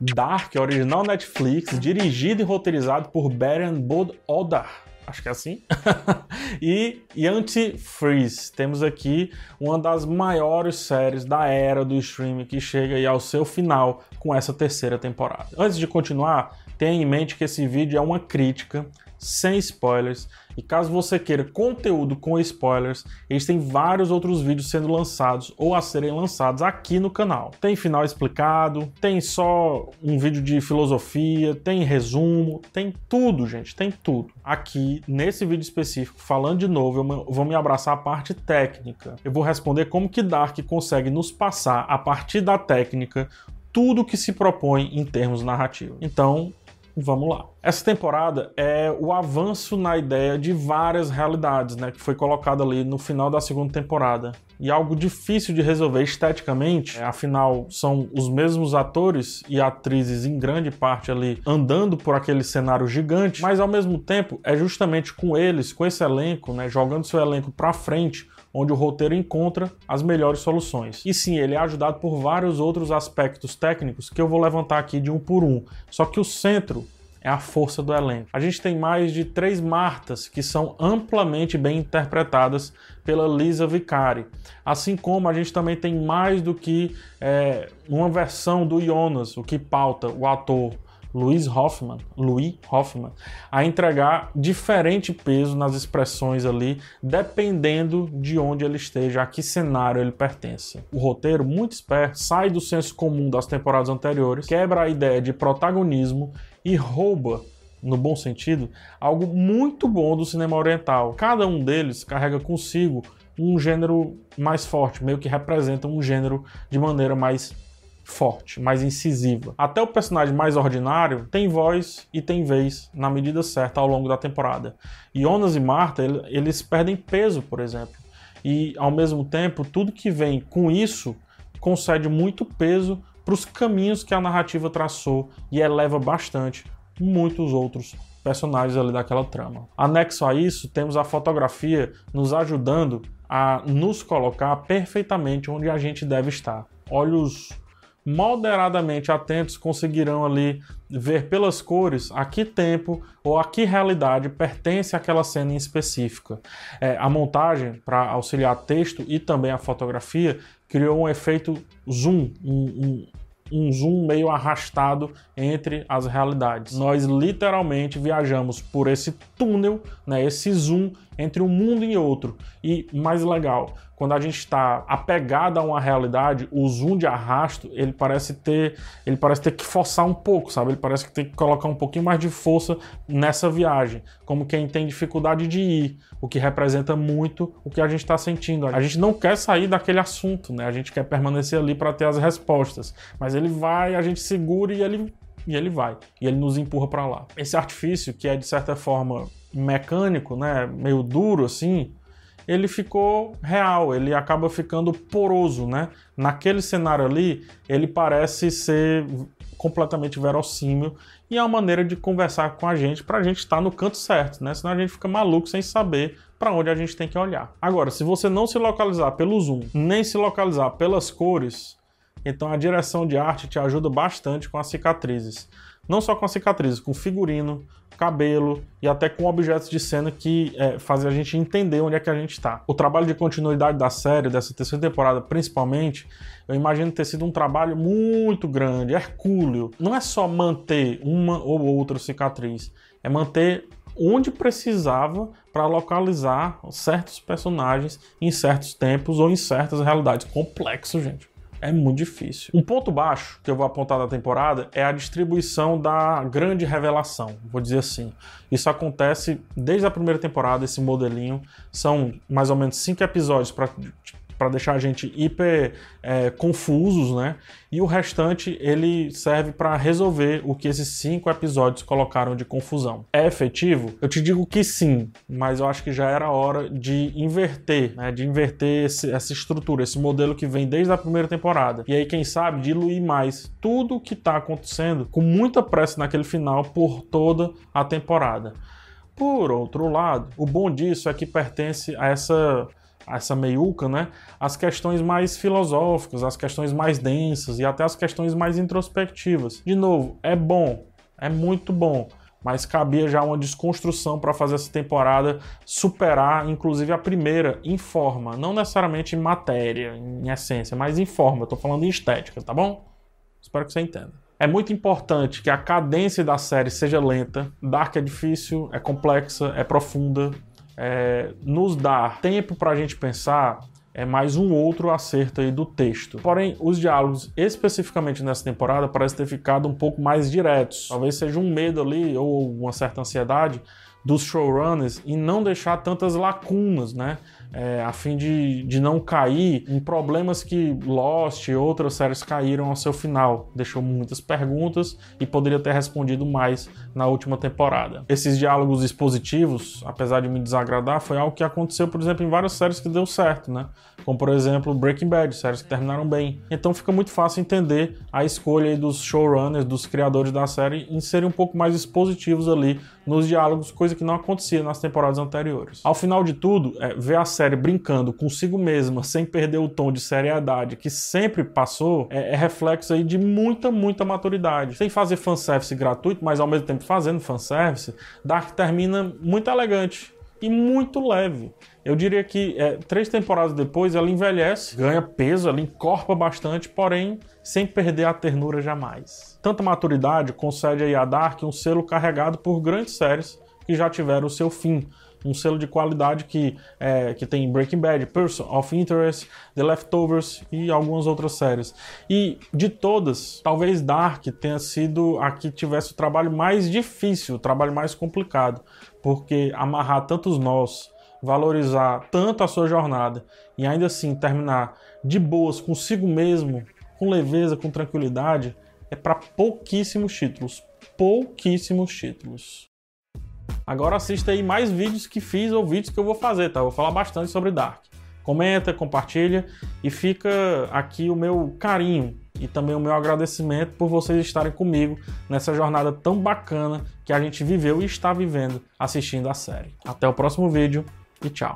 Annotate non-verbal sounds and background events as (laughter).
Dark, original Netflix, dirigido e roteirizado por Baron Bod Odar acho que é assim. e, (laughs) e Anti-Freeze, temos aqui uma das maiores séries da era do streaming que chega aí ao seu final com essa terceira temporada. Antes de continuar, tenha em mente que esse vídeo é uma crítica sem spoilers. E caso você queira conteúdo com spoilers, existem vários outros vídeos sendo lançados ou a serem lançados aqui no canal. Tem final explicado, tem só um vídeo de filosofia, tem resumo, tem tudo, gente, tem tudo. Aqui, nesse vídeo específico, falando de novo, eu vou me abraçar a parte técnica. Eu vou responder como que Dark consegue nos passar, a partir da técnica, tudo que se propõe em termos narrativos. Então, Vamos lá. Essa temporada é o avanço na ideia de várias realidades, né, que foi colocado ali no final da segunda temporada. E algo difícil de resolver esteticamente, afinal são os mesmos atores e atrizes em grande parte ali andando por aquele cenário gigante, mas ao mesmo tempo é justamente com eles, com esse elenco, né, jogando seu elenco para frente, onde o roteiro encontra as melhores soluções. E sim, ele é ajudado por vários outros aspectos técnicos que eu vou levantar aqui de um por um. Só que o centro é a força do elenco. A gente tem mais de três Martas que são amplamente bem interpretadas pela Lisa Vicari. Assim como a gente também tem mais do que é, uma versão do Jonas, o que pauta o ator Luiz Hoffman, Louis Hoffman, a entregar diferente peso nas expressões ali, dependendo de onde ele esteja, a que cenário ele pertence. O roteiro, muito esperto, sai do senso comum das temporadas anteriores, quebra a ideia de protagonismo e rouba no bom sentido, algo muito bom do cinema oriental. Cada um deles carrega consigo um gênero mais forte, meio que representa um gênero de maneira mais forte, mais incisiva. Até o personagem mais ordinário tem voz e tem vez na medida certa ao longo da temporada. Jonas e Marta, eles perdem peso, por exemplo. E ao mesmo tempo, tudo que vem com isso concede muito peso para os caminhos que a narrativa traçou e eleva bastante muitos outros personagens ali daquela trama. Anexo a isso, temos a fotografia nos ajudando a nos colocar perfeitamente onde a gente deve estar. Olhos moderadamente atentos conseguirão ali ver pelas cores a que tempo ou a que realidade pertence aquela cena em específica. É, a montagem, para auxiliar texto e também a fotografia, criou um efeito zoom, um, um, um zoom meio arrastado entre as realidades. Nós literalmente viajamos por esse túnel, né, esse zoom entre um mundo e outro. E mais legal, quando a gente está apegado a uma realidade, o zoom de arrasto, ele parece ter, ele parece ter que forçar um pouco, sabe? Ele parece que tem que colocar um pouquinho mais de força nessa viagem, como quem tem dificuldade de ir, o que representa muito o que a gente está sentindo. A gente não quer sair daquele assunto, né? A gente quer permanecer ali para ter as respostas, mas ele vai, a gente segura e ele e ele vai, e ele nos empurra para lá. Esse artifício que é de certa forma mecânico, né, meio duro assim, ele ficou real, ele acaba ficando poroso, né? Naquele cenário ali, ele parece ser completamente verossímil e é uma maneira de conversar com a gente para a gente estar no canto certo, né? Senão a gente fica maluco sem saber para onde a gente tem que olhar. Agora, se você não se localizar pelo zoom, nem se localizar pelas cores, então a direção de arte te ajuda bastante com as cicatrizes. Não só com cicatrizes, com figurino, cabelo e até com objetos de cena que é, fazem a gente entender onde é que a gente está. O trabalho de continuidade da série, dessa terceira temporada principalmente, eu imagino ter sido um trabalho muito grande, hercúleo. Não é só manter uma ou outra cicatriz, é manter onde precisava para localizar certos personagens em certos tempos ou em certas realidades. Complexo, gente é muito difícil. Um ponto baixo que eu vou apontar da temporada é a distribuição da grande revelação, vou dizer assim. Isso acontece desde a primeira temporada, esse modelinho. São mais ou menos cinco episódios para para deixar a gente hiper é, confusos, né? E o restante ele serve para resolver o que esses cinco episódios colocaram de confusão. É efetivo? Eu te digo que sim, mas eu acho que já era hora de inverter, né? De inverter esse, essa estrutura, esse modelo que vem desde a primeira temporada. E aí, quem sabe, diluir mais tudo o que está acontecendo com muita pressa naquele final por toda a temporada. Por outro lado, o bom disso é que pertence a essa essa meiuca, né, as questões mais filosóficas, as questões mais densas e até as questões mais introspectivas. De novo, é bom, é muito bom, mas cabia já uma desconstrução para fazer essa temporada superar, inclusive a primeira, em forma, não necessariamente em matéria, em essência, mas em forma. Tô falando em estética, tá bom? Espero que você entenda. É muito importante que a cadência da série seja lenta. Dark é difícil, é complexa, é profunda. É, nos dá tempo para a gente pensar é mais um outro acerto aí do texto. Porém, os diálogos, especificamente nessa temporada, parecem ter ficado um pouco mais diretos. Talvez seja um medo ali ou uma certa ansiedade dos showrunners em não deixar tantas lacunas, né? é, a fim de, de não cair em problemas que Lost e outras séries caíram ao seu final. Deixou muitas perguntas e poderia ter respondido mais na última temporada. Esses diálogos expositivos, apesar de me desagradar, foi algo que aconteceu, por exemplo, em várias séries que deu certo, né? Como por exemplo Breaking Bad, séries que terminaram bem. Então fica muito fácil entender a escolha dos showrunners, dos criadores da série, em serem um pouco mais expositivos ali nos diálogos, coisa que não acontecia nas temporadas anteriores. Ao final de tudo, é, ver a série brincando consigo mesma, sem perder o tom de seriedade que sempre passou, é, é reflexo aí de muita, muita maturidade. Sem fazer fanservice gratuito, mas ao mesmo tempo fazendo fanservice, Dark termina muito elegante e muito leve. Eu diria que é, três temporadas depois ela envelhece, ganha peso, ela encorpa bastante, porém sem perder a ternura jamais. Tanta maturidade concede a Dark um selo carregado por grandes séries que já tiveram o seu fim, um selo de qualidade que, é, que tem Breaking Bad, Person of Interest, The Leftovers e algumas outras séries. E de todas, talvez Dark tenha sido a que tivesse o trabalho mais difícil, o trabalho mais complicado, porque amarrar tantos nós, valorizar tanto a sua jornada e ainda assim terminar de boas consigo mesmo, com leveza, com tranquilidade, é para pouquíssimos títulos. Pouquíssimos títulos. Agora assista aí mais vídeos que fiz ou vídeos que eu vou fazer, tá? Eu vou falar bastante sobre Dark. Comenta, compartilha e fica aqui o meu carinho e também o meu agradecimento por vocês estarem comigo nessa jornada tão bacana que a gente viveu e está vivendo assistindo a série. Até o próximo vídeo e tchau.